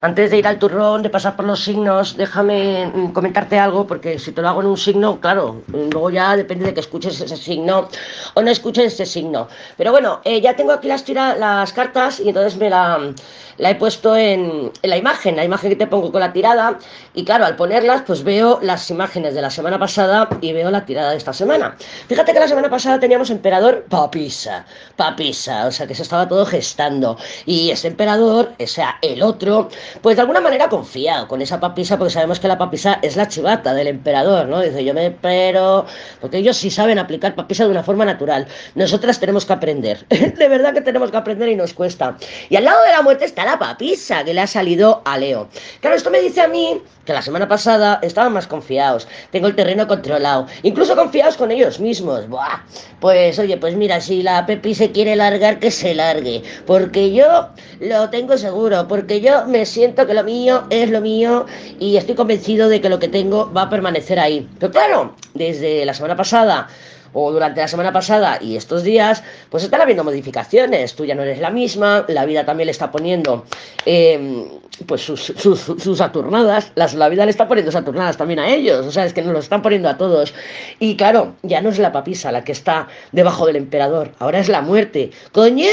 Antes de ir al turrón, de pasar por los signos, déjame mm, comentarte algo, porque si te lo hago en un signo, claro, luego ya depende de que escuches ese signo o no escuches ese signo. Pero bueno, eh, ya tengo aquí las, las cartas y entonces me la, la he puesto en, la imagen, la imagen que te pongo con la tirada. Y claro, al ponerlas, pues veo las imágenes de la semana pasada y veo la tirada de esta semana. Fíjate que la semana pasada teníamos emperador papisa, papisa, o sea que se estaba todo gestando. Y ese emperador, o sea, el otro pues de alguna manera confiado con esa papisa, porque sabemos que la papisa es la chivata del emperador, ¿no? Dice, yo me espero, porque ellos sí saben aplicar papisa de una forma natural. Nosotras tenemos que aprender, de verdad que tenemos que aprender y nos cuesta. Y al lado de la muerte está la papisa, que le ha salido a Leo. Claro, esto me dice a mí que la semana pasada estaban más confiados, tengo el terreno controlado, incluso confiados con ellos mismos. Buah, pues oye, pues mira, si la Pepi se quiere largar, que se largue, porque yo lo tengo seguro, porque yo me siento que lo mío es lo mío y estoy convencido de que lo que tengo va a permanecer ahí. Pero claro, desde la semana pasada o durante la semana pasada y estos días, pues están habiendo modificaciones. Tú ya no eres la misma, la vida también le está poniendo em, pues sus, sus, sus saturnadas, la vida le está poniendo saturnadas también a ellos, o sea, es que nos lo están poniendo a todos. Y claro, ya no es la papisa la que está debajo del emperador, ahora es la muerte. ¡Coño!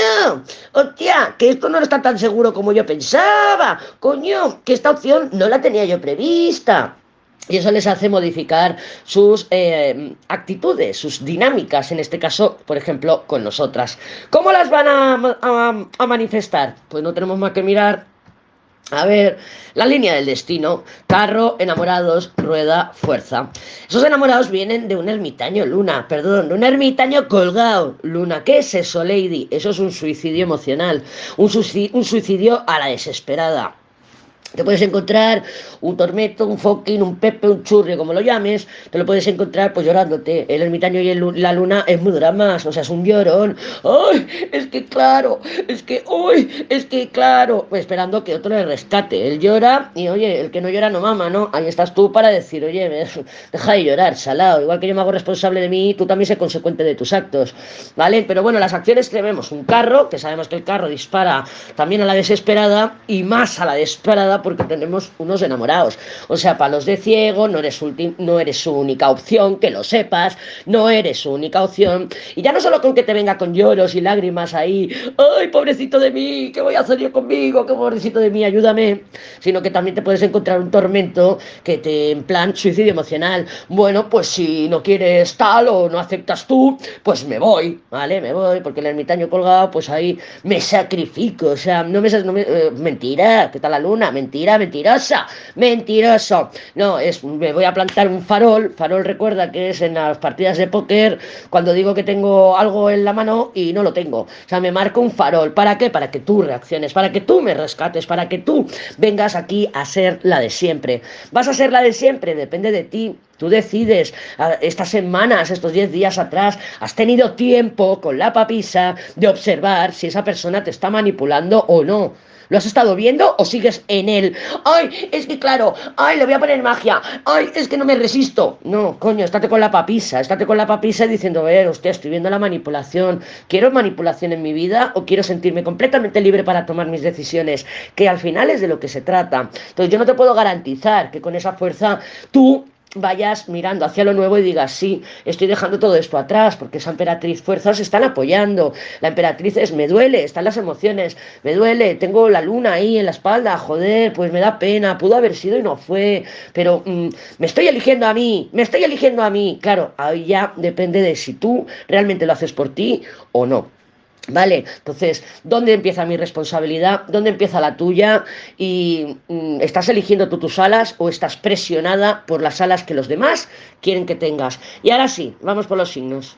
¡Hostia! Que esto no está tan seguro como yo pensaba. ¡Coño! Que esta opción no la tenía yo prevista. Y eso les hace modificar sus eh, actitudes, sus dinámicas, en este caso, por ejemplo, con nosotras. ¿Cómo las van a, manifestar? Pues no tenemos más que mirar a ver, la línea del destino, carro, enamorados, rueda, fuerza. Esos enamorados vienen de un ermitaño, Luna, perdón, de un ermitaño colgado, Luna. ¿Qué es eso, Lady? Eso es un suicidio emocional, un suicidio a la desesperada. Te puedes encontrar un tormento, un fucking, un pepe, un churri, como lo llames, te lo puedes encontrar pues llorándote. El ermitaño y la luna es muy drama, o sea, es un llorón. ¡Ay! Es que claro, es que, ¡ay! Es que claro, pues esperando que otro le rescate. Él llora y oye, el que no llora no mama, ¿no? Ahí estás tú para decir, oye, deja de llorar, salado. Igual que yo me hago responsable de mí, tú también sé consecuente de tus actos, ¿vale? Pero bueno, las acciones que vemos, un carro, que sabemos que el carro dispara también a la desesperada y más a la desesperada porque tenemos unos enamorados. O sea, para los de ciego no eres, no eres su única opción, que lo sepas, no eres su única opción. Y ya no solo con que te venga con lloros y lágrimas ahí, ay, pobrecito de mí, ¿qué voy a hacer yo conmigo? ¿Qué pobrecito de mí, ayúdame? Sino que también te puedes encontrar un tormento que te, en plan, suicidio emocional. Bueno, pues si no quieres tal o no aceptas tú, pues me voy, ¿vale? Me voy, porque el ermitaño colgado, pues ahí me sacrifico, o sea, no me... No me eh, mentira, ¿qué tal la luna? Mentira, mentirosa, mentiroso. No, es, me voy a plantar un farol. Farol recuerda que es en las partidas de póker cuando digo que tengo algo en la mano y no lo tengo. O sea, me marco un farol. ¿Para qué? Para que tú reacciones, para que tú me rescates, para que tú vengas aquí a ser la de siempre. ¿Vas a ser la de siempre? Depende de ti. Tú decides, estas semanas, estos 10 días atrás, has tenido tiempo con la papisa de observar si esa persona te está manipulando o no. ¿Lo has estado viendo o sigues en él? ¡Ay! Es que claro, ¡ay! Le voy a poner magia. ¡Ay! Es que no me resisto. No, coño, estate con la papisa. Estate con la papisa diciendo, ver, hostia, estoy viendo la manipulación. ¿Quiero manipulación en mi vida o quiero sentirme completamente libre para tomar mis decisiones? Que al final es de lo que se trata. Entonces yo no te puedo garantizar que con esa fuerza tú vayas mirando hacia lo nuevo y digas, sí, estoy dejando todo esto atrás, porque esa emperatriz fuerzas están apoyando. La emperatriz es, me duele, están las emociones, me duele, tengo la luna ahí en la espalda, joder, pues me da pena, pudo haber sido y no fue, pero mm, me estoy eligiendo a mí, me estoy eligiendo a mí. Claro, ahí ya depende de si tú realmente lo haces por ti o no. ¿Vale? Entonces, ¿dónde empieza mi responsabilidad? ¿Dónde empieza la tuya? ¿Y mm, estás eligiendo tú tus alas o estás presionada por las alas que los demás quieren que tengas? Y ahora sí, vamos por los signos.